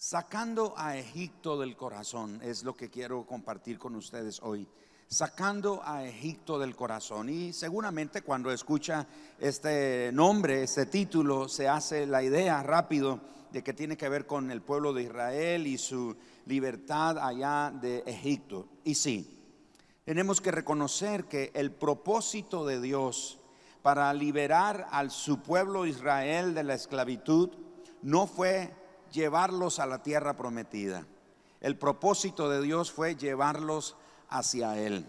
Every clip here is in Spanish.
Sacando a Egipto del corazón es lo que quiero compartir con ustedes hoy. Sacando a Egipto del corazón. Y seguramente cuando escucha este nombre, este título, se hace la idea rápido de que tiene que ver con el pueblo de Israel y su libertad allá de Egipto. Y sí, tenemos que reconocer que el propósito de Dios para liberar al su pueblo Israel de la esclavitud no fue llevarlos a la tierra prometida. El propósito de Dios fue llevarlos hacia Él.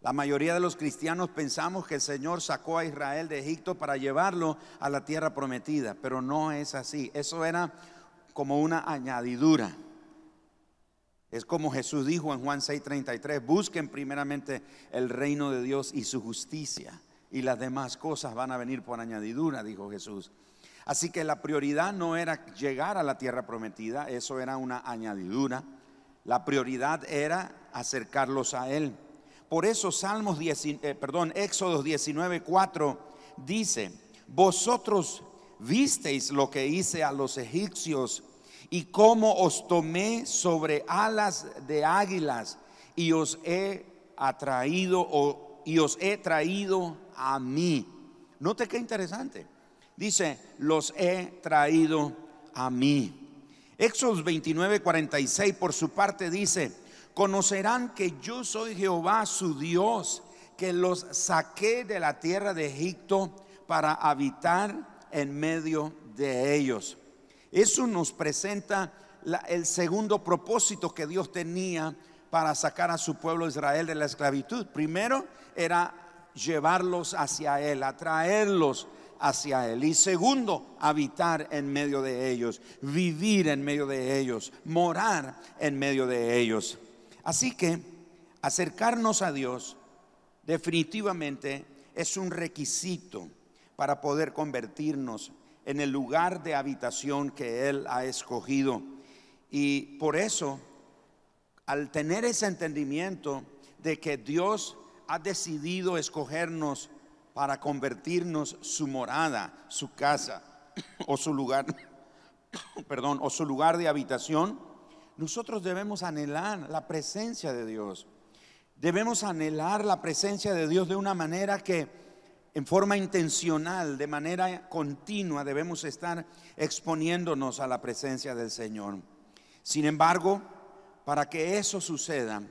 La mayoría de los cristianos pensamos que el Señor sacó a Israel de Egipto para llevarlo a la tierra prometida, pero no es así. Eso era como una añadidura. Es como Jesús dijo en Juan 6:33, busquen primeramente el reino de Dios y su justicia, y las demás cosas van a venir por añadidura, dijo Jesús. Así que la prioridad no era llegar a la tierra prometida, eso era una añadidura. La prioridad era acercarlos a Él. Por eso Salmos 10, eh, perdón, Éxodo 19:4 dice, "Vosotros visteis lo que hice a los egipcios y cómo os tomé sobre alas de águilas y os he atraído y os he traído a mí." Note qué interesante. Dice, los he traído a mí. Éxodo 29, 46 por su parte dice, conocerán que yo soy Jehová su Dios, que los saqué de la tierra de Egipto para habitar en medio de ellos. Eso nos presenta el segundo propósito que Dios tenía para sacar a su pueblo Israel de la esclavitud. Primero era llevarlos hacia Él, atraerlos hacia Él. Y segundo, habitar en medio de ellos, vivir en medio de ellos, morar en medio de ellos. Así que acercarnos a Dios definitivamente es un requisito para poder convertirnos en el lugar de habitación que Él ha escogido. Y por eso, al tener ese entendimiento de que Dios ha decidido escogernos para convertirnos su morada, su casa o su lugar, perdón, o su lugar de habitación, nosotros debemos anhelar la presencia de Dios. Debemos anhelar la presencia de Dios de una manera que en forma intencional, de manera continua, debemos estar exponiéndonos a la presencia del Señor. Sin embargo, para que eso suceda,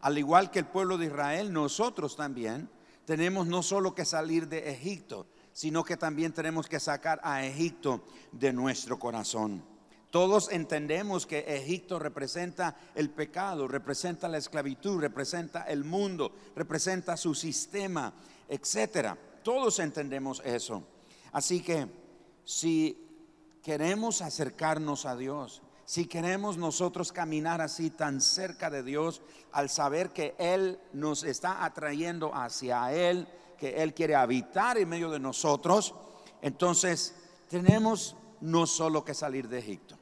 al igual que el pueblo de Israel, nosotros también tenemos no solo que salir de Egipto, sino que también tenemos que sacar a Egipto de nuestro corazón. Todos entendemos que Egipto representa el pecado, representa la esclavitud, representa el mundo, representa su sistema, etcétera. Todos entendemos eso. Así que si queremos acercarnos a Dios, si queremos nosotros caminar así tan cerca de Dios, al saber que Él nos está atrayendo hacia Él, que Él quiere habitar en medio de nosotros, entonces tenemos no solo que salir de Egipto,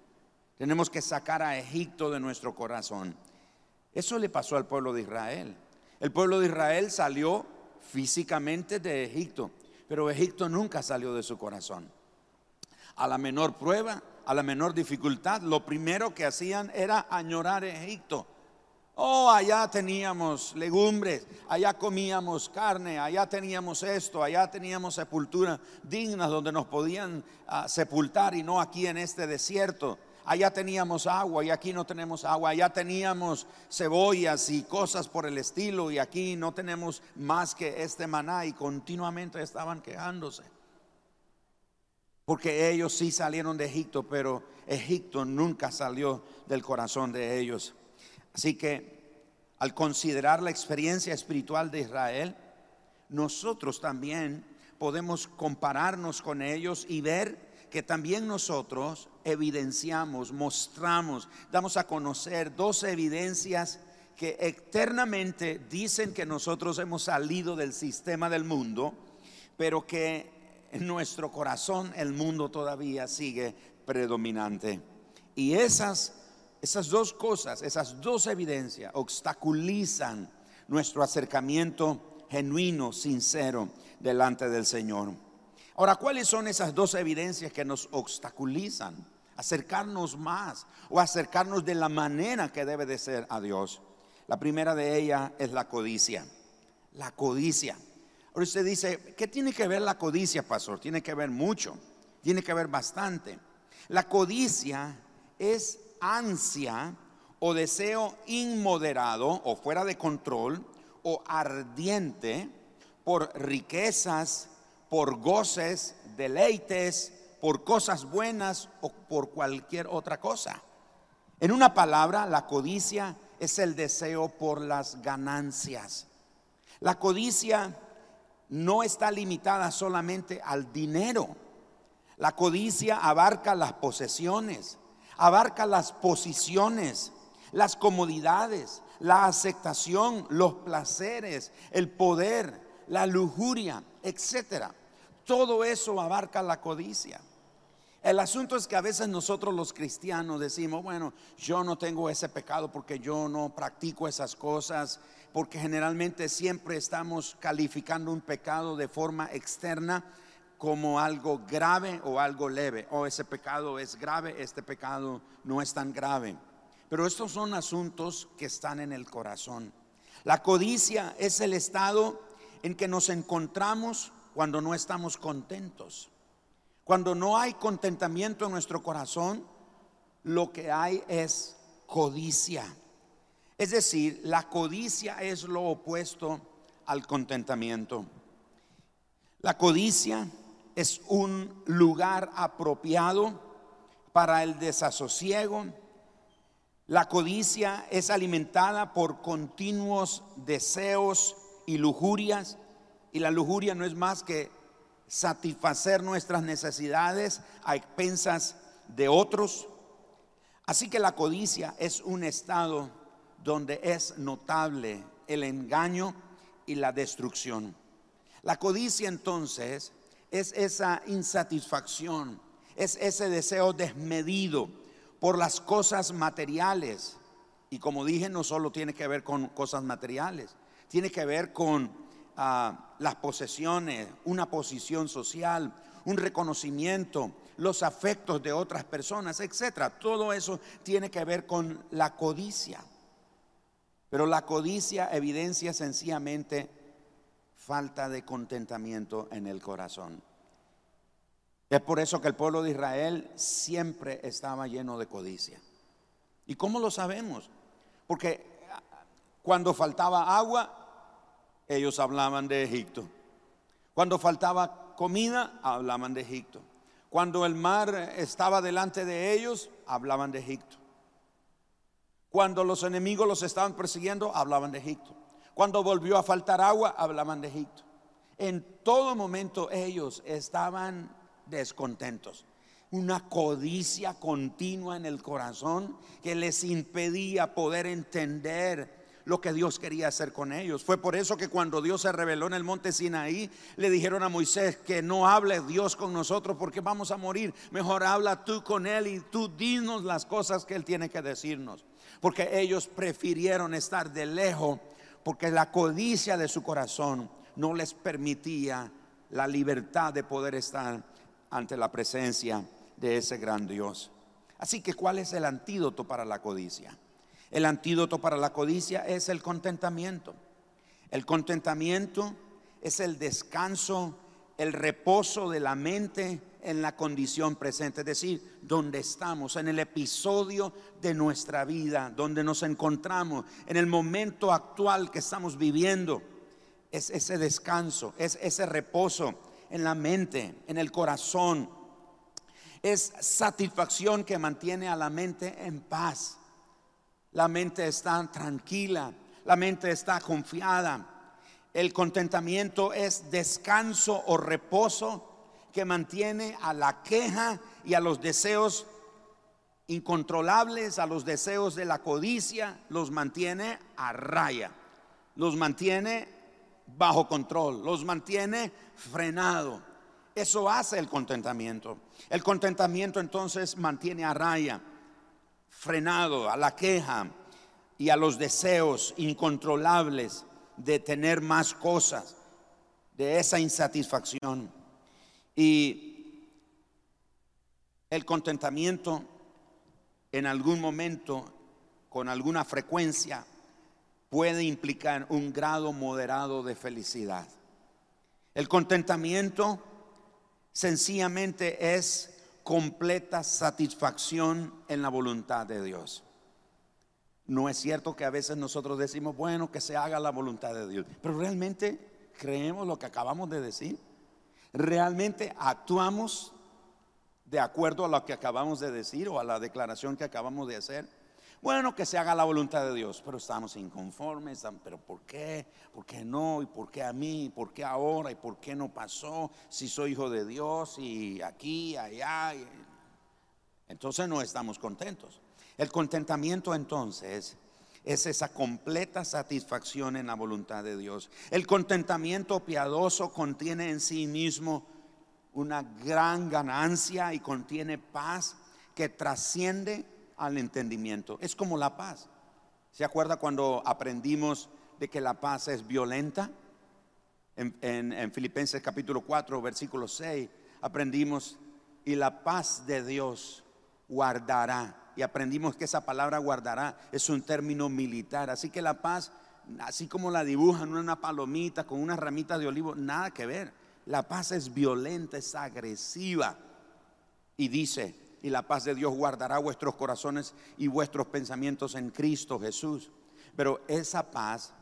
tenemos que sacar a Egipto de nuestro corazón. Eso le pasó al pueblo de Israel. El pueblo de Israel salió físicamente de Egipto, pero Egipto nunca salió de su corazón. A la menor prueba, a la menor dificultad, lo primero que hacían era añorar Egipto. Oh, allá teníamos legumbres, allá comíamos carne, allá teníamos esto, allá teníamos sepultura dignas donde nos podían ah, sepultar y no aquí en este desierto. Allá teníamos agua y aquí no tenemos agua. Allá teníamos cebollas y cosas por el estilo y aquí no tenemos más que este maná y continuamente estaban quejándose. Porque ellos sí salieron de Egipto, pero Egipto nunca salió del corazón de ellos. Así que al considerar la experiencia espiritual de Israel, nosotros también podemos compararnos con ellos y ver que también nosotros evidenciamos, mostramos, damos a conocer dos evidencias que eternamente dicen que nosotros hemos salido del sistema del mundo, pero que en nuestro corazón el mundo todavía sigue predominante. Y esas, esas dos cosas, esas dos evidencias obstaculizan nuestro acercamiento genuino, sincero, delante del Señor. Ahora, ¿cuáles son esas dos evidencias que nos obstaculizan acercarnos más o acercarnos de la manera que debe de ser a Dios. La primera de ellas es la codicia. La codicia. Ahora usted dice, ¿qué tiene que ver la codicia, pastor? Tiene que ver mucho, tiene que ver bastante. La codicia es ansia o deseo inmoderado o fuera de control o ardiente por riquezas, por goces, deleites, por cosas buenas o por cualquier otra cosa. En una palabra, la codicia es el deseo por las ganancias. La codicia no está limitada solamente al dinero. La codicia abarca las posesiones, abarca las posiciones, las comodidades, la aceptación, los placeres, el poder, la lujuria, etcétera. Todo eso abarca la codicia. El asunto es que a veces nosotros los cristianos decimos, bueno, yo no tengo ese pecado porque yo no practico esas cosas, porque generalmente siempre estamos calificando un pecado de forma externa como algo grave o algo leve. O oh, ese pecado es grave, este pecado no es tan grave. Pero estos son asuntos que están en el corazón. La codicia es el estado en que nos encontramos cuando no estamos contentos. Cuando no hay contentamiento en nuestro corazón, lo que hay es codicia. Es decir, la codicia es lo opuesto al contentamiento. La codicia es un lugar apropiado para el desasosiego. La codicia es alimentada por continuos deseos y lujurias. Y la lujuria no es más que satisfacer nuestras necesidades a expensas de otros. Así que la codicia es un estado donde es notable el engaño y la destrucción. La codicia entonces es esa insatisfacción, es ese deseo desmedido por las cosas materiales. Y como dije, no solo tiene que ver con cosas materiales, tiene que ver con las posesiones, una posición social, un reconocimiento, los afectos de otras personas, etcétera. Todo eso tiene que ver con la codicia. Pero la codicia evidencia sencillamente falta de contentamiento en el corazón. Es por eso que el pueblo de Israel siempre estaba lleno de codicia. ¿Y cómo lo sabemos? Porque cuando faltaba agua, ellos hablaban de Egipto. Cuando faltaba comida, hablaban de Egipto. Cuando el mar estaba delante de ellos, hablaban de Egipto. Cuando los enemigos los estaban persiguiendo, hablaban de Egipto. Cuando volvió a faltar agua, hablaban de Egipto. En todo momento ellos estaban descontentos. Una codicia continua en el corazón que les impedía poder entender lo que Dios quería hacer con ellos. Fue por eso que cuando Dios se reveló en el monte Sinaí, le dijeron a Moisés que no hable Dios con nosotros porque vamos a morir. Mejor habla tú con Él y tú dinos las cosas que Él tiene que decirnos. Porque ellos prefirieron estar de lejos porque la codicia de su corazón no les permitía la libertad de poder estar ante la presencia de ese gran Dios. Así que, ¿cuál es el antídoto para la codicia? El antídoto para la codicia es el contentamiento. El contentamiento es el descanso, el reposo de la mente en la condición presente, es decir, donde estamos, en el episodio de nuestra vida, donde nos encontramos, en el momento actual que estamos viviendo. Es ese descanso, es ese reposo en la mente, en el corazón. Es satisfacción que mantiene a la mente en paz. La mente está tranquila, la mente está confiada. El contentamiento es descanso o reposo que mantiene a la queja y a los deseos incontrolables, a los deseos de la codicia, los mantiene a raya, los mantiene bajo control, los mantiene frenado. Eso hace el contentamiento. El contentamiento entonces mantiene a raya frenado a la queja y a los deseos incontrolables de tener más cosas, de esa insatisfacción. Y El contentamiento en algún momento, con alguna frecuencia, puede implicar un grado moderado de felicidad. El contentamiento sencillamente es completa satisfacción en la voluntad de Dios. No es cierto que a veces nosotros decimos, bueno, que se haga la voluntad de Dios, pero realmente creemos lo que acabamos de decir. Realmente actuamos de acuerdo a lo que acabamos de decir o a la declaración que acabamos de hacer. Bueno, que se haga la voluntad de Dios, pero estamos inconformes, pero ¿por qué? ¿Por qué no? ¿Y por qué a mí? ¿Por qué ahora? ¿Y por qué no pasó? Si soy hijo de Dios y aquí, allá. Entonces no estamos contentos. El contentamiento entonces es esa completa satisfacción en la voluntad de Dios. El contentamiento piadoso contiene en sí mismo una gran ganancia y contiene paz que trasciende al entendimiento. Es como la paz. ¿Se acuerda cuando aprendimos de que la paz es violenta? En, Filipenses capítulo 4, versículo 6, aprendimos, y la paz de Dios guardará. Y aprendimos que esa palabra guardará es un término militar. Así que la paz, así como la dibujan una palomita con una ramita de olivo, nada que ver la paz es violenta, es agresiva. Y dice, y la paz de Dios guardará vuestros corazones y vuestros pensamientos en Cristo Jesús. Pero esa paz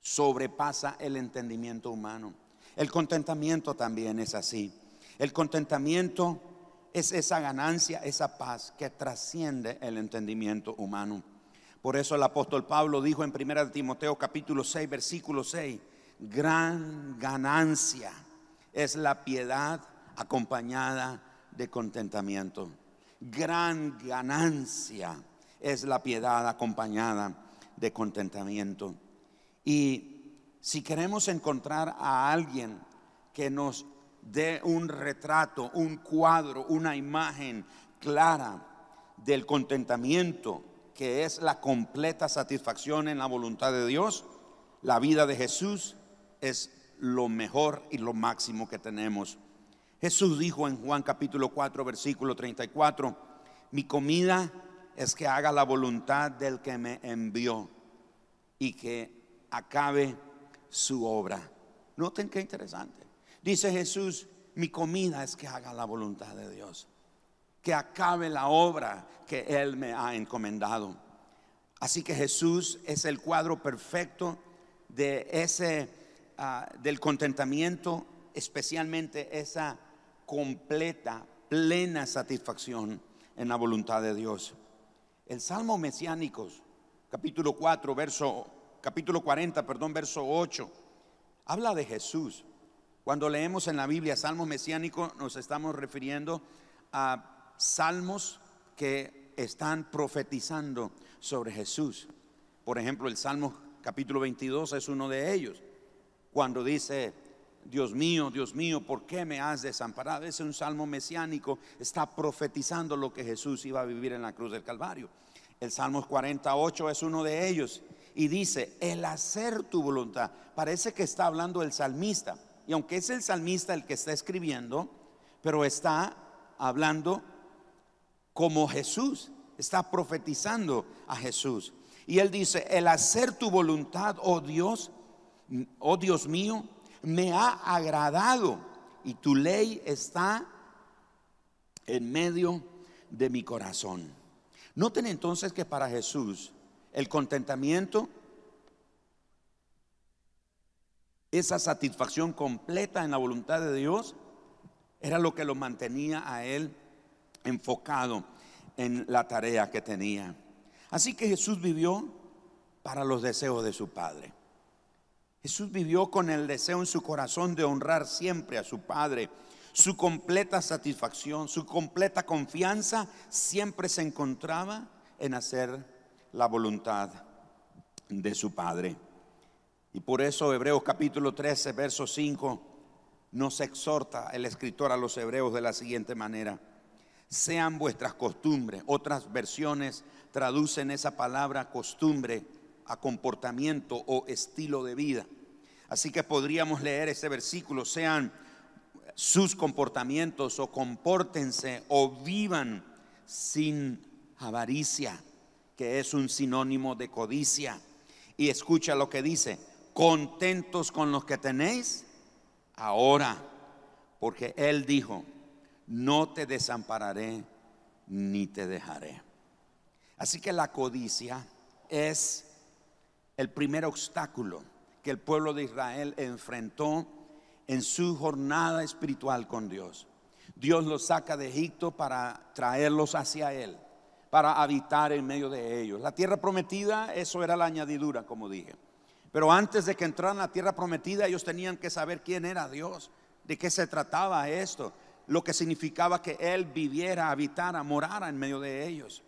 sobrepasa el entendimiento humano. El contentamiento también es así. El contentamiento es esa ganancia, esa paz que trasciende el entendimiento humano. Por eso el apóstol Pablo dijo en 1 Timoteo capítulo 6, versículo 6, gran ganancia es la piedad acompañada de contentamiento. Gran ganancia es la piedad acompañada de contentamiento. Y si queremos encontrar a alguien que nos dé un retrato, un cuadro, una imagen clara del contentamiento, que es la completa satisfacción en la voluntad de Dios, la vida de Jesús es lo mejor y lo máximo que tenemos. Jesús dijo en Juan capítulo 4, versículo 34, mi comida es que haga la voluntad del que me envió y que acabe su obra. Noten qué interesante. Dice Jesús, mi comida es que haga la voluntad de Dios, que acabe la obra que Él me ha encomendado. Así que Jesús es el cuadro perfecto de ese Ah, del contentamiento, especialmente esa completa, plena satisfacción en la voluntad de Dios. El Salmo mesiánico, capítulo 4, verso, capítulo 40, perdón, verso 8, habla de Jesús. Cuando leemos en la Biblia Salmo mesiánico, nos estamos refiriendo a salmos que están profetizando sobre Jesús. Por ejemplo, el Salmo capítulo 22 es uno de ellos cuando dice, Dios mío, Dios mío, ¿por qué me has desamparado? Es un salmo mesiánico, está profetizando lo que Jesús iba a vivir en la cruz del Calvario. El Salmo 48 es uno de ellos y dice, el hacer tu voluntad. Parece que está hablando el salmista. Y aunque es el salmista el que está escribiendo, pero está hablando como Jesús, está profetizando a Jesús. Y él dice, el hacer tu voluntad, oh Dios, oh Dios mío, me ha agradado y tu ley está en medio de mi corazón. Noten entonces que para Jesús el contentamiento, esa satisfacción completa en la voluntad de Dios, era lo que lo mantenía a él enfocado en la tarea que tenía. Así que Jesús vivió para los deseos de su Padre. Jesús vivió con el deseo en su corazón de honrar siempre a su Padre. Su completa satisfacción, su completa confianza siempre se encontraba en hacer la voluntad de su Padre. Y por eso Hebreos capítulo 13, verso 5 nos exhorta el escritor a los hebreos de la siguiente manera. Sean vuestras costumbres. Otras versiones traducen esa palabra costumbre a comportamiento o estilo de vida. Así que podríamos leer ese versículo, sean sus comportamientos o compórtense o vivan sin avaricia, que es un sinónimo de codicia. Y escucha lo que dice, contentos con lo que tenéis ahora, porque Él dijo, no te desampararé ni te dejaré. Así que la codicia es el primer obstáculo que el pueblo de Israel enfrentó en su jornada espiritual con Dios. Dios los saca de Egipto para traerlos hacia Él, para habitar en medio de ellos. La tierra prometida, eso era la añadidura, como dije. Pero antes de que entraran a la tierra prometida, ellos tenían que saber quién era Dios, de qué se trataba esto, lo que significaba que Él viviera, habitara, morara en medio de ellos.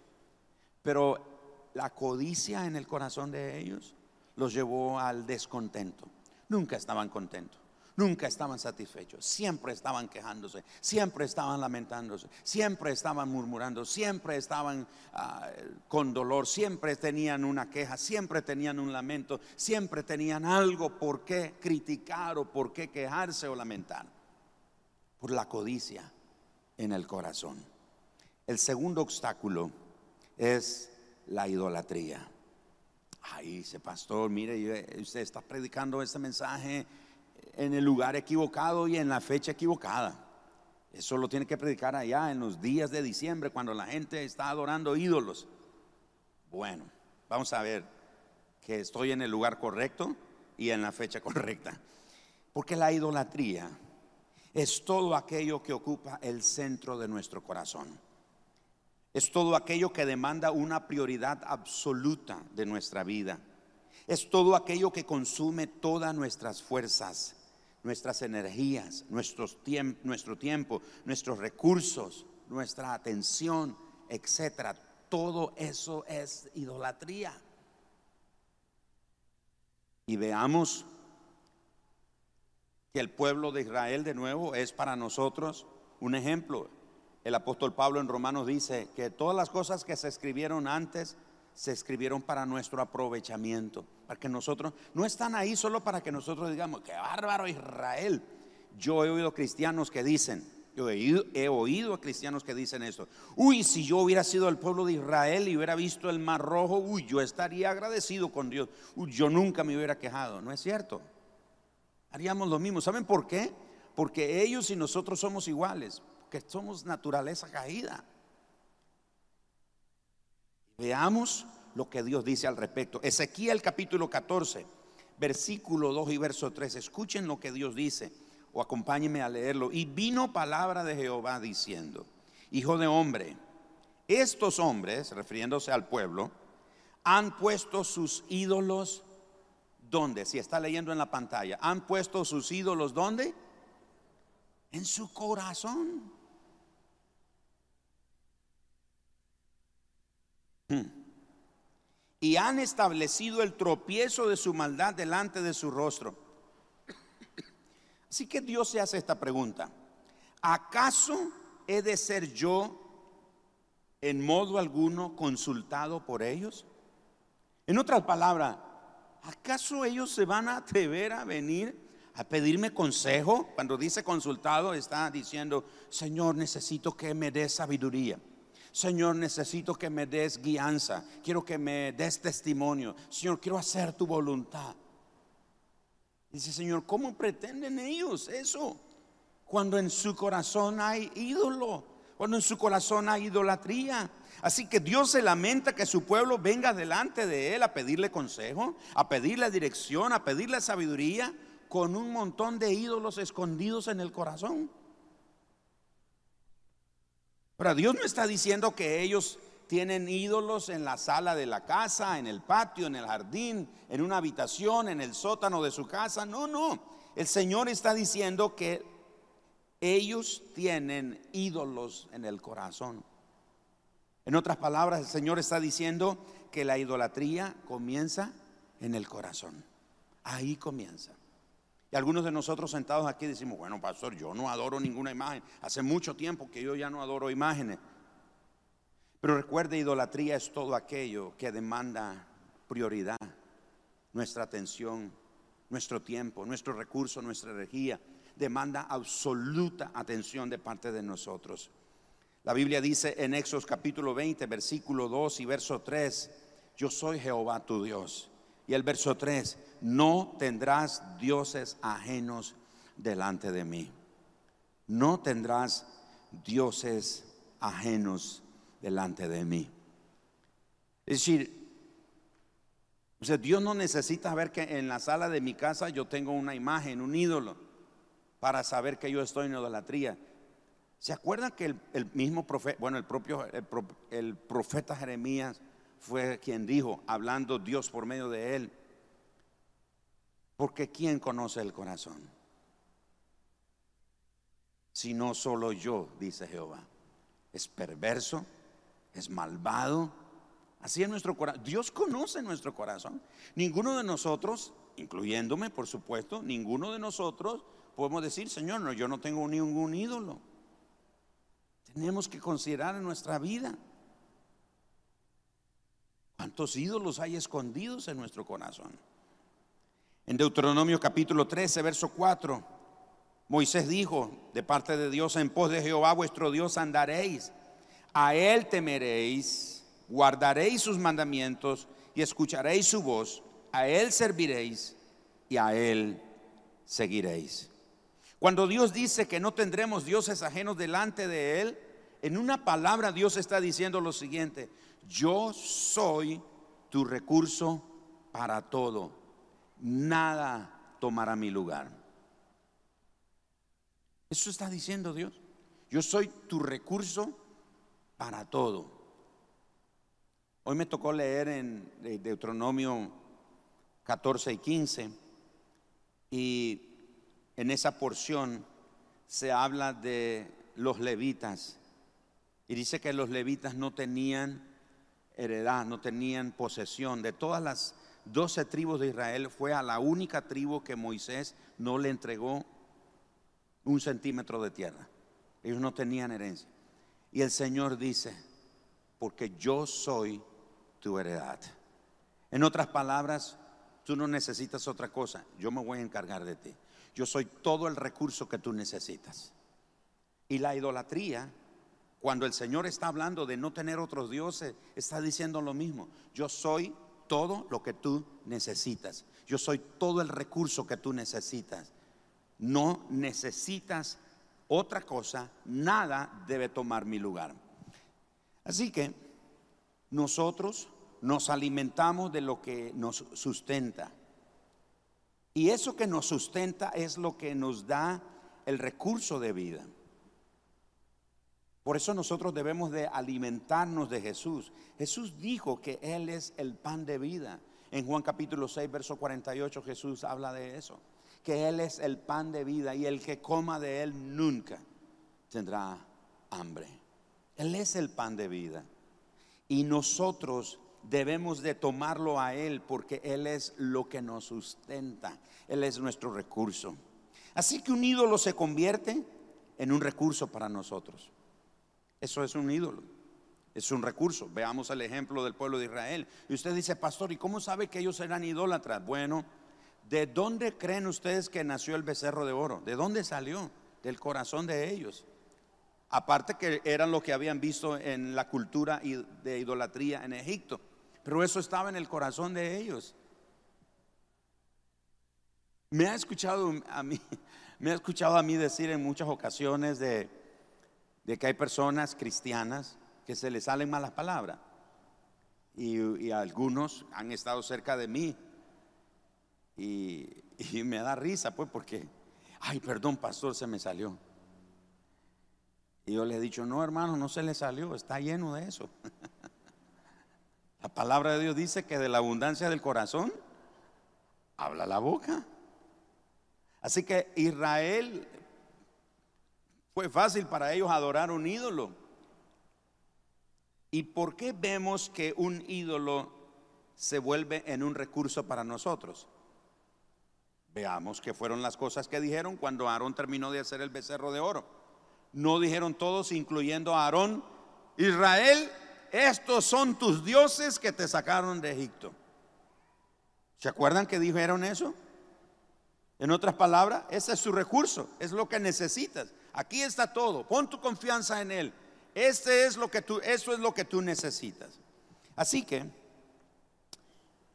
Pero la codicia en el corazón de ellos los llevó al descontento. Nunca estaban contentos. Nunca estaban satisfechos, siempre estaban quejándose, siempre estaban lamentándose, siempre estaban murmurando, siempre estaban ah, con dolor, siempre tenían una queja, siempre tenían un lamento, siempre tenían algo por qué criticar o por qué quejarse o lamentar. Por la codicia en el corazón. El segundo obstáculo es la idolatría. Ahí dice, pastor, mire, usted está predicando este mensaje en el lugar equivocado y en la fecha equivocada. Eso lo tiene que predicar allá en los días de diciembre cuando la gente está adorando ídolos. Bueno, vamos a ver que estoy en el lugar correcto y en la fecha correcta. Porque la idolatría es todo aquello que ocupa el centro de nuestro corazón. Es todo aquello que demanda una prioridad absoluta de nuestra vida. Es todo aquello que consume todas nuestras fuerzas nuestras energías, nuestros nuestro tiempo, nuestros recursos, nuestra atención, etcétera. Todo eso es idolatría. Y veamos que el pueblo de Israel de nuevo es para nosotros un ejemplo. El apóstol Pablo en Romanos dice que todas las cosas que se escribieron antes se escribieron para nuestro aprovechamiento, para que nosotros, no están ahí solo para que nosotros digamos, que bárbaro Israel. Yo he oído cristianos que dicen, yo he oído, a cristianos que dicen esto, uy, si yo hubiera sido el pueblo de Israel y hubiera visto el mar rojo, uy, yo estaría agradecido con Dios, uy, yo nunca me hubiera quejado, no es cierto. Haríamos lo mismo, ¿saben por qué? Porque ellos y nosotros somos iguales, que somos naturaleza caída. Veamos lo que Dios dice al respecto. Ezequiel capítulo 14, versículo 2 y verso 3. Escuchen lo que Dios dice o acompáñenme a leerlo. Y vino palabra de Jehová diciendo, Hijo de hombre, estos hombres, refiriéndose al pueblo, han puesto sus ídolos ¿dónde? Si está leyendo en la pantalla, han puesto sus ídolos ¿dónde? En su corazón. Y han establecido el tropiezo de su maldad delante de su rostro. Así que Dios se hace esta pregunta. ¿Acaso he de ser yo en modo alguno consultado por ellos? En otras palabras, ¿acaso ellos se van a atrever a venir a pedirme consejo? Cuando dice consultado está diciendo, Señor, necesito que me dé sabiduría. Señor, necesito que me des guianza, quiero que me des testimonio. Señor, quiero hacer tu voluntad. Dice, Señor, ¿cómo pretenden ellos eso? Cuando en su corazón hay ídolo, cuando en su corazón hay idolatría. Así que Dios se lamenta que su pueblo venga delante de Él a pedirle consejo, a pedirle dirección, a pedirle sabiduría, con un montón de ídolos escondidos en el corazón. Pero Dios no está diciendo que ellos tienen ídolos en la sala de la casa, en el patio, en el jardín, en una habitación, en el sótano de su casa. No, no. El Señor está diciendo que ellos tienen ídolos en el corazón. En otras palabras, el Señor está diciendo que la idolatría comienza en el corazón. Ahí comienza. Y algunos de nosotros sentados aquí decimos, bueno, pastor, yo no adoro ninguna imagen. Hace mucho tiempo que yo ya no adoro imágenes. Pero recuerde, idolatría es todo aquello que demanda prioridad, nuestra atención, nuestro tiempo, nuestro recurso, nuestra energía. demanda absoluta atención de parte de nosotros. La Biblia dice en Éxodo capítulo 20, versículo 2 y verso 3, yo soy Jehová tu Dios. Y el verso 3, no tendrás dioses ajenos delante de mí. No tendrás dioses ajenos delante de mí. Es decir, Dios no necesita ver que en la sala de mi casa yo tengo una imagen, un ídolo, para saber que yo estoy en idolatría. ¿Se acuerdan que el, mismo profeta, bueno, el propio el profeta Jeremías fue quien dijo, hablando Dios por medio de él, porque ¿quién conoce el corazón? Si no solo yo, dice Jehová. Es perverso, es malvado. Así es nuestro corazón. Dios conoce nuestro corazón. Ninguno de nosotros, incluyéndome por supuesto, ninguno de nosotros podemos decir, Señor, no, yo no tengo ningún ídolo tenemos que considerar en nuestra vida. ¿Cuántos ídolos hay escondidos en nuestro corazón? En Deuteronomio capítulo 13, verso 4, Moisés dijo de parte de Dios, en pos de Jehová vuestro Dios andaréis, a él temeréis, guardaréis sus mandamientos y escucharéis su voz, a él serviréis y a él seguiréis. Cuando Dios dice que no tendremos dioses ajenos delante de Él, en una palabra Dios está diciendo lo siguiente, yo soy tu recurso para todo, nada tomará mi lugar. Eso está diciendo Dios, yo soy tu recurso para todo. Hoy me tocó leer en Deuteronomio 14 y 15 y en esa porción se habla de los levitas. Y dice que los levitas no tenían heredad, no tenían posesión. De todas las doce tribus de Israel fue a la única tribu que Moisés no le entregó un centímetro de tierra. Ellos no tenían herencia. Y el Señor dice, porque yo soy tu heredad. En otras palabras, tú no necesitas otra cosa, yo me voy a encargar de ti. Yo soy todo el recurso que tú necesitas. Y la idolatría, cuando el Señor está hablando de no tener otros dioses, está diciendo lo mismo. Yo soy todo lo que tú necesitas. Yo soy todo el recurso que tú necesitas. No necesitas otra cosa, nada debe tomar mi lugar. Así que nosotros nos alimentamos de lo que nos sustenta. Y eso que nos sustenta es lo que nos da el recurso de vida. Por eso nosotros debemos de alimentarnos de Jesús. Jesús dijo que Él es el pan de vida. En Juan capítulo 6, verso 48 Jesús habla de eso. Que Él es el pan de vida y el que coma de Él nunca tendrá hambre. Él es el pan de vida. Y nosotros debemos de tomarlo a Él porque Él es lo que nos sustenta, Él es nuestro recurso. Así que un ídolo se convierte en un recurso para nosotros. Eso es un ídolo, es un recurso. Veamos el ejemplo del pueblo de Israel. Y usted dice, pastor, ¿y cómo sabe que ellos eran idólatras? Bueno, ¿de dónde creen ustedes que nació el becerro de oro? ¿De dónde salió? Del corazón de ellos. Aparte que eran lo que habían visto en la cultura de idolatría en Egipto. Pero eso estaba en el corazón de ellos. Me ha escuchado a mí, me ha escuchado a mí decir en muchas ocasiones de, que hay personas cristianas que se les salen malas palabras. Y, algunos han estado cerca de mí. Y, y me da risa, pues, porque, ay, perdón, pastor, se me salió. Y yo le he dicho, no, hermano, no se le salió, está lleno de eso. La palabra de Dios dice que de la abundancia del corazón habla la boca. Así que Israel fue fácil para ellos adorar un ídolo. ¿Y por qué vemos que un ídolo se vuelve en un recurso para nosotros? Veamos qué fueron las cosas que dijeron cuando Aarón terminó de hacer el becerro de oro. No dijeron todos, incluyendo a Aarón, Israel estos son tus dioses que te sacaron de Egipto. ¿Se acuerdan que dijeron eso? En otras palabras, ese es su recurso, es lo que necesitas. Aquí está todo. Pon tu confianza en él. Este es lo que tú, eso es lo que tú necesitas. Así que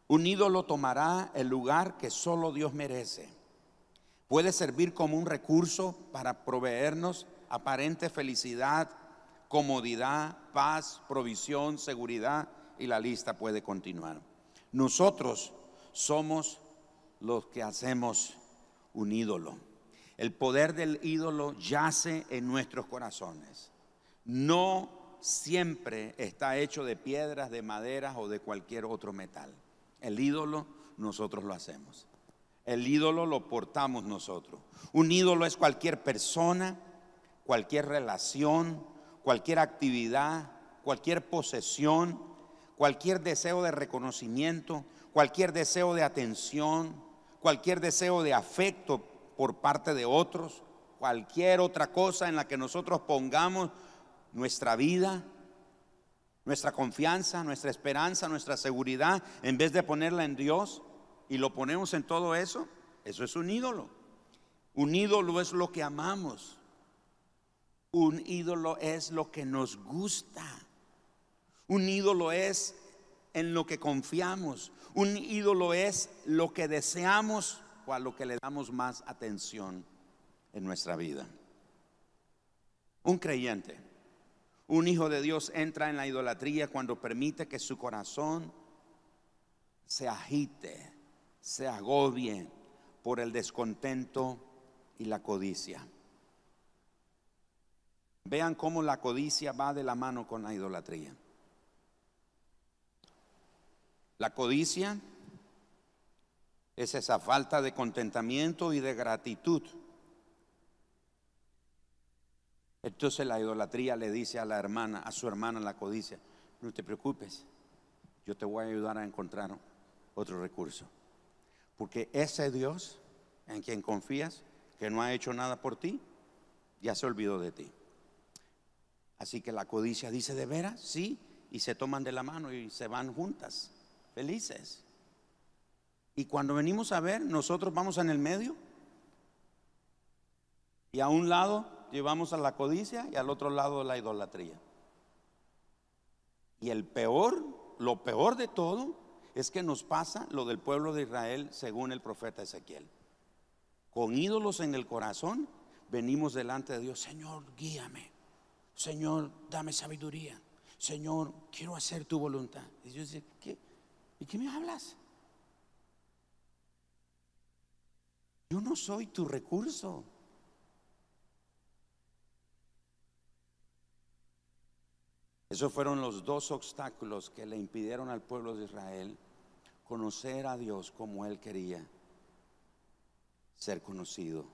un ídolo tomará el lugar que solo Dios merece. Puede servir como un recurso para proveernos aparente felicidad, comodidad, paz, provisión, seguridad y la lista puede continuar. Nosotros somos los que hacemos un ídolo. El poder del ídolo yace en nuestros corazones. No siempre está hecho de piedras, de maderas o de cualquier otro metal. El ídolo nosotros lo hacemos. El ídolo lo portamos nosotros. Un ídolo es cualquier persona, cualquier relación, cualquier actividad, cualquier posesión, cualquier deseo de reconocimiento, cualquier deseo de atención, cualquier deseo de afecto por parte de otros, cualquier otra cosa en la que nosotros pongamos nuestra vida, nuestra confianza, nuestra esperanza, nuestra seguridad, en vez de ponerla en Dios y lo ponemos en todo eso, eso es un ídolo. Un ídolo es lo que amamos. Un ídolo es lo que nos gusta. Un ídolo es en lo que confiamos. Un ídolo es lo que deseamos a lo que le damos más atención en nuestra vida. Un creyente un hijo de Dios entra en la idolatría cuando permite que su corazón se agite, se agobie por el descontento y la codicia. Vean cómo la codicia va de la mano con la idolatría. La codicia es esa falta de contentamiento y de gratitud entonces la idolatría le dice a la hermana, a su hermana la codicia, no te preocupes, yo te voy a ayudar a encontrar otro recurso. Porque ese Dios en quien confías, que no ha hecho nada por ti, ya se olvidó de ti. Así que la codicia dice, ¿de veras? Sí, y se toman de la mano y se van juntas, felices. Y cuando venimos a ver, nosotros vamos en el medio y a un lado llevamos a la codicia y al otro lado la idolatría. Y el peor, lo peor de todo, es que nos pasa lo del pueblo de Israel según el profeta Ezequiel. Con ídolos en el corazón, venimos delante de Dios, Señor, guíame. Señor, dame sabiduría. Señor, quiero hacer tu voluntad. Y yo dice, ¿qué? ¿Y qué me hablas? Yo no soy tu recurso. Esos fueron los dos obstáculos que le impidieron al pueblo de Israel conocer a Dios como Él quería ser conocido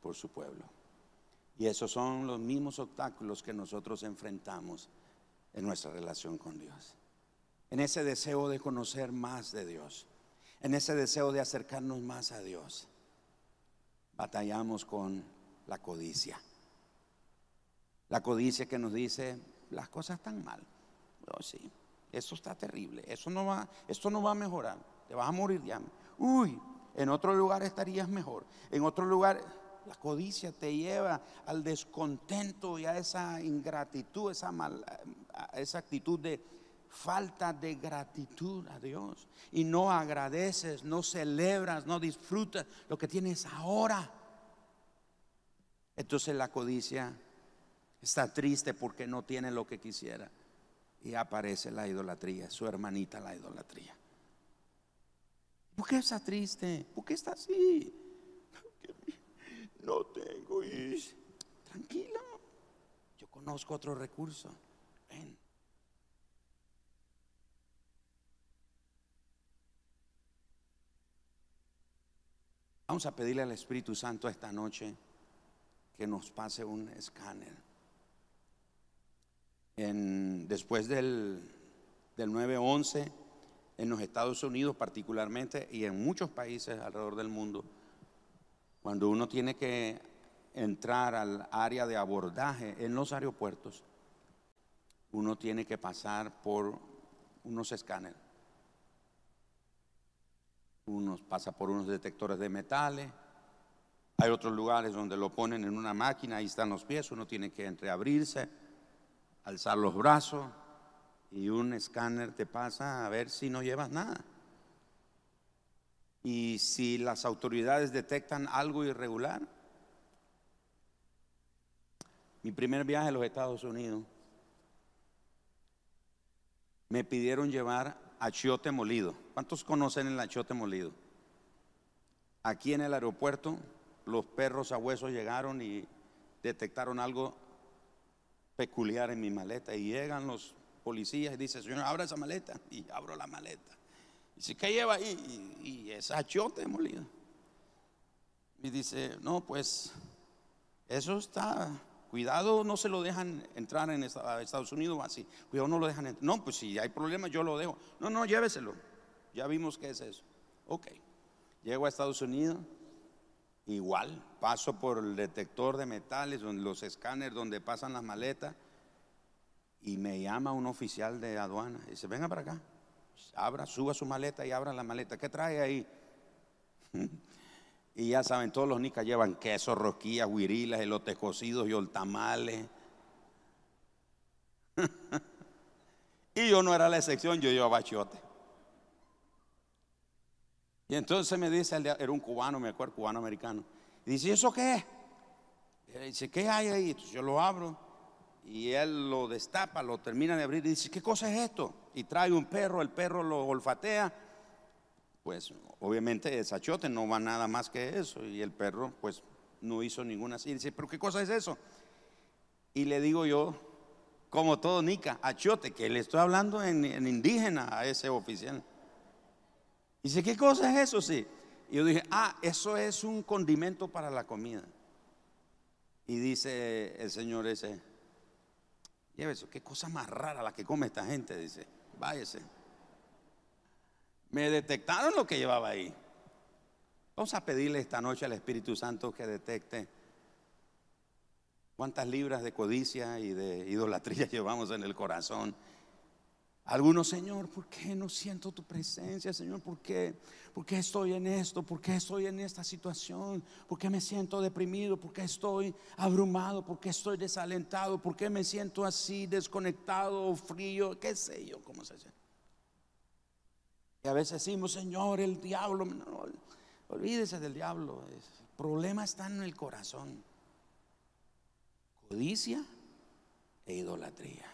por su pueblo. Y esos son los mismos obstáculos que nosotros enfrentamos en nuestra relación con Dios. En ese deseo de conocer más de Dios, en ese deseo de acercarnos más a Dios, batallamos con la codicia. La codicia que nos dice, las cosas están mal. Oh, sí, eso está terrible. Eso no va, esto no va a mejorar. Te vas a morir ya. Uy, en otro lugar estarías mejor. En otro lugar, la codicia te lleva al descontento y a esa ingratitud, esa, mal, esa actitud de falta de gratitud a Dios. Y no agradeces, no celebras, no disfrutas lo que tienes ahora. Entonces la codicia Está triste porque no tiene lo que quisiera. Y aparece la idolatría, su hermanita la idolatría. ¿Por qué está triste? ¿Por qué está así? No tengo tranquilo. Yo conozco otro recurso. Vamos a pedirle al Espíritu Santo esta noche que nos pase un escáner después del, del 9-11 en los Estados Unidos particularmente y en muchos países alrededor del mundo, cuando uno tiene que entrar al área de abordaje en los aeropuertos, uno tiene que pasar por unos escáneres. Uno pasa por unos detectores de metales, Hay otros lugares donde lo ponen en una máquina, ahí están los pies, uno tiene que entreabrirse, alzar los brazos y un escáner te pasa a ver si no llevas nada. Y si las autoridades detectan algo irregular, mi primer viaje a los Estados Unidos, me pidieron llevar achiote molido. ¿Cuántos conocen el achiote molido? Aquí en el aeropuerto los perros a hueso llegaron y detectaron algo peculiar en mi maleta y llegan los policías y dicen, señor, abra esa maleta y abro la maleta. Y dice, ¿qué lleva ahí? Y, y es achiote molido. Y dice, no, pues eso está, cuidado, no se lo dejan entrar en Estados Unidos así. Cuidado, no lo dejan entrar. No, pues si hay problemas yo lo dejo. No, no, lléveselo. Ya vimos qué es eso. Ok. Llego a Estados Unidos, igual, paso por el detector de metales, los escáneres donde pasan las maletas, y me llama un oficial de aduana. Y dice, venga para acá, abra, suba su maleta y abra la maleta. ¿Qué trae ahí? Y ya saben, todos los nicas llevan queso, rosquillas, huirilas, elotes cocidos y tamales. y yo no era la excepción, yo llevaba chote. Y entonces me dice, era un cubano, me acuerdo, cubano americano. Y dice, ¿eso qué es? Y dice, ¿qué hay ahí? Entonces yo lo abro y él lo destapa, lo termina de abrir y dice, ¿qué cosa es esto? Y trae un perro, el perro lo olfatea. Pues obviamente el sachote no va nada más que eso. Y el perro pues no hizo ninguna así. Dice, ¿pero qué cosa es eso? Y le digo yo, como todo Nica, achote, que le estoy hablando en, en indígena a ese oficial. Dice, ¿qué cosa es eso? Sí. Y yo dije, ah, eso es un condimento para la comida. Y dice el señor ese, llévese, qué cosa más rara la que come esta gente, dice, váyase. Me detectaron lo que llevaba ahí. Vamos a pedirle esta noche al Espíritu Santo que detecte cuántas libras de codicia y de idolatría llevamos en el corazón algunos, Señor, ¿por qué no siento tu presencia, Señor? ¿Por qué? ¿Por qué estoy en esto? ¿Por qué estoy en esta situación? ¿Por qué me siento deprimido? ¿Por qué estoy abrumado? ¿Por qué estoy desalentado? ¿Por qué me siento así, desconectado, frío? ¿Qué sé yo? ¿Cómo se dice? Y a veces decimos, Señor, el diablo. olvídese del diablo. El problema está en el corazón. Codicia e idolatría.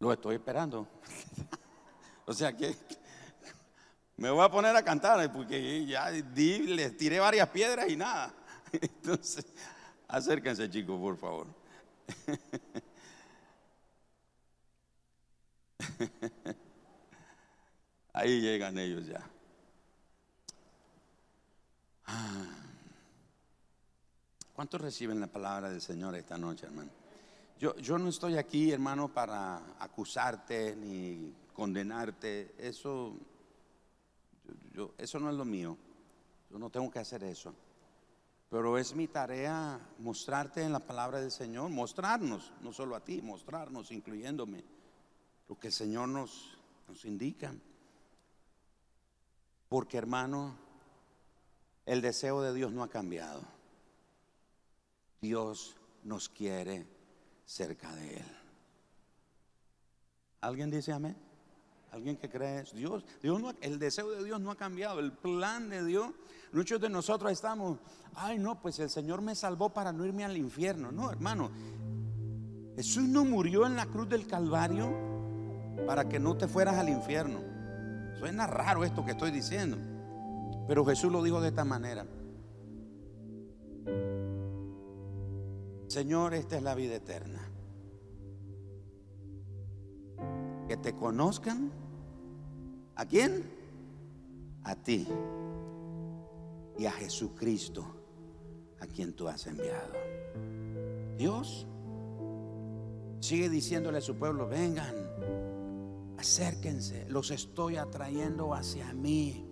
Lo estoy esperando. o sea que me voy a poner a cantar porque ya les tiré varias piedras y nada. Entonces, acérquense chicos, por favor. Ahí llegan ellos ya. Ah. ¿Cuántos reciben la palabra del Señor esta noche, hermano? Yo, no estoy aquí, hermano, para acusarte ni condenarte. Eso, yo, eso no es lo mío. Yo no tengo que hacer eso. Pero es mi tarea mostrarte en la palabra del Señor, mostrarnos, no solo a ti, mostrarnos, incluyéndome, lo que el Señor nos, nos indica. Porque hermano, el deseo de Dios no ha cambiado. Dios nos quiere cerca de Él. ¿Alguien dice amén? ¿Alguien que cree Dios? Dios no, el deseo de Dios no ha cambiado, el plan de Dios. Muchos de nosotros estamos, ay no, pues el Señor me salvó para no irme al infierno. No, hermano, Jesús no murió en la cruz del Calvario para que no te fueras al infierno. Suena raro esto que estoy diciendo, pero Jesús lo dijo de esta manera. Señor, esta es la vida eterna. Que te conozcan. ¿A quién? A ti. Y a Jesucristo, a quien tú has enviado. Dios sigue diciéndole a su pueblo, vengan, acérquense, los estoy atrayendo hacia mí.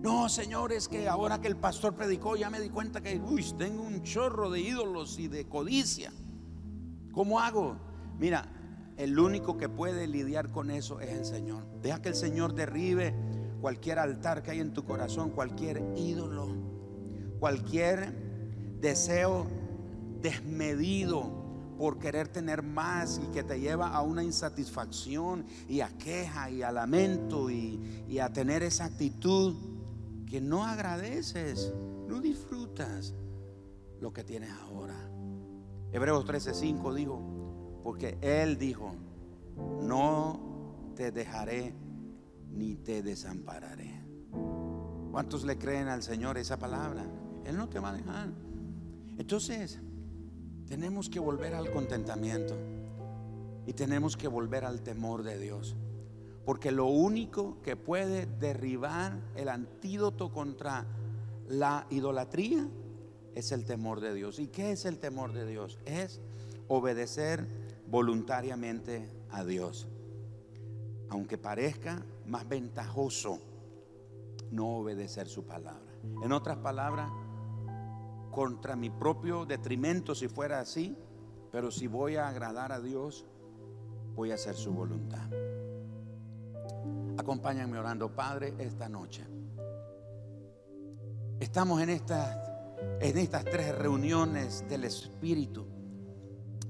No, señores, que ahora que el pastor predicó ya me di cuenta que, uy, tengo un chorro de ídolos y de codicia. ¿Cómo hago? Mira, el único que puede lidiar con eso es el Señor. Deja que el Señor derribe cualquier altar que hay en tu corazón, cualquier ídolo, cualquier deseo desmedido por querer tener más y que te lleva a una insatisfacción y a queja y a lamento y, a tener esa actitud que no agradeces, no disfrutas lo que tienes ahora. Hebreos 13:5 dijo, porque Él dijo, no te dejaré ni te desampararé. ¿Cuántos le creen al Señor esa palabra? Él no te va a dejar. Entonces, tenemos que volver al contentamiento y tenemos que volver al temor de Dios. Porque lo único que puede derribar el antídoto contra la idolatría es el temor de Dios. ¿Y qué es el temor de Dios? Es obedecer voluntariamente a Dios. Aunque parezca más ventajoso no obedecer su palabra. En otras palabras, contra mi propio detrimento si fuera así, pero si voy a agradar a Dios, voy a hacer su voluntad. Acompáñame orando, Padre, esta noche. Estamos en estas, en estas tres reuniones del Espíritu,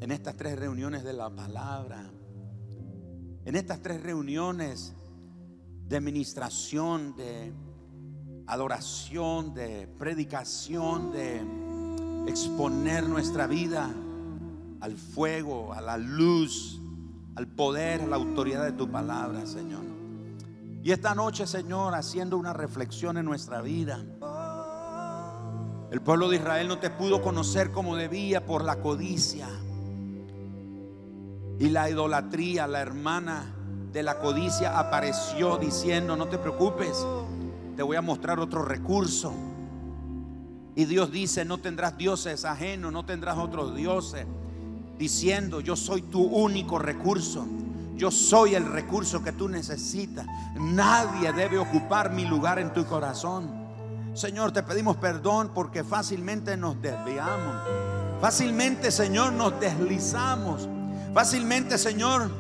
en estas tres reuniones de la palabra, en estas tres reuniones de administración, de adoración, de predicación, de exponer nuestra vida al fuego, a la luz, al poder, a la autoridad de tu palabra, Señor. Y esta noche, Señor, haciendo una reflexión en nuestra vida. El pueblo de Israel no te pudo conocer como debía por la codicia y la idolatría. La hermana de la codicia apareció diciendo, no te preocupes, te voy a mostrar otro recurso. Y Dios dice, no tendrás dioses ajenos, no tendrás otros dioses. Diciendo, yo soy tu único recurso. Yo soy el recurso que tú necesitas. Nadie debe ocupar mi lugar en tu corazón. Señor, te pedimos perdón porque fácilmente nos desviamos. Fácilmente, Señor, nos deslizamos. Fácilmente, Señor,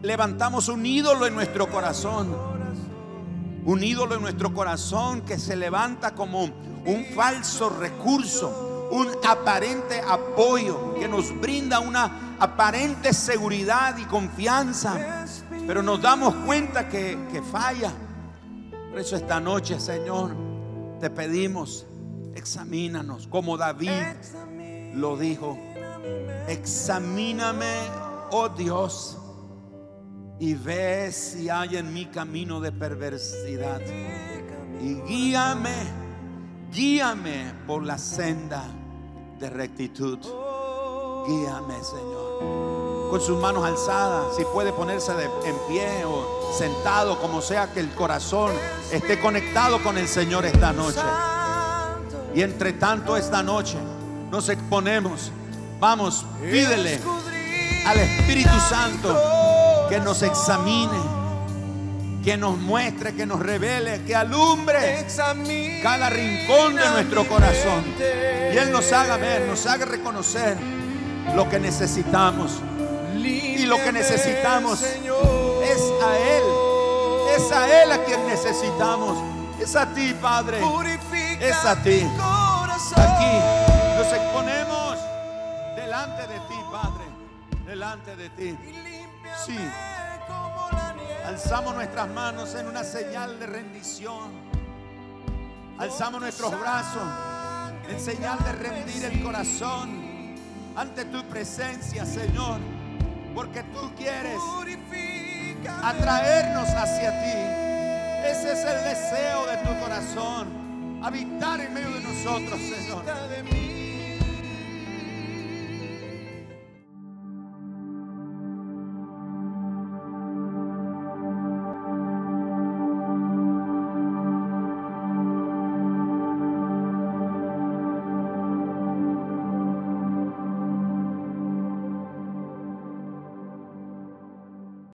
levantamos un ídolo en nuestro corazón un ídolo en nuestro corazón que se levanta como un falso recurso, un aparente apoyo que nos brinda una aparente seguridad y confianza, pero nos damos cuenta que, que falla. Por eso esta noche, Señor, te pedimos, examínanos como David lo dijo, examíname, oh Dios y ve si hay en mi camino de perversidad. Y guíame, guíame por la senda de rectitud. Guíame, Señor. Con sus manos alzadas, si puede ponerse en pie o sentado, como sea que el corazón esté conectado con el Señor esta noche. Y entre tanto esta noche nos exponemos. Vamos, pídele al Espíritu Santo que nos examine, que nos muestre, que nos revele, que alumbre cada rincón de nuestro corazón. Y Él nos haga ver, nos haga reconocer lo que necesitamos. Y lo que necesitamos es a Él. Es a Él a quien necesitamos. Es a ti, Padre. Es a ti. Aquí nos exponemos delante de ti, Padre. Delante de ti. Sí. Alzamos nuestras manos en una señal de rendición. Alzamos nuestros brazos en señal de rendir el corazón ante tu presencia, Señor. Porque tú quieres atraernos hacia ti. Ese es el deseo de tu corazón. Habitar en medio de nosotros, Señor.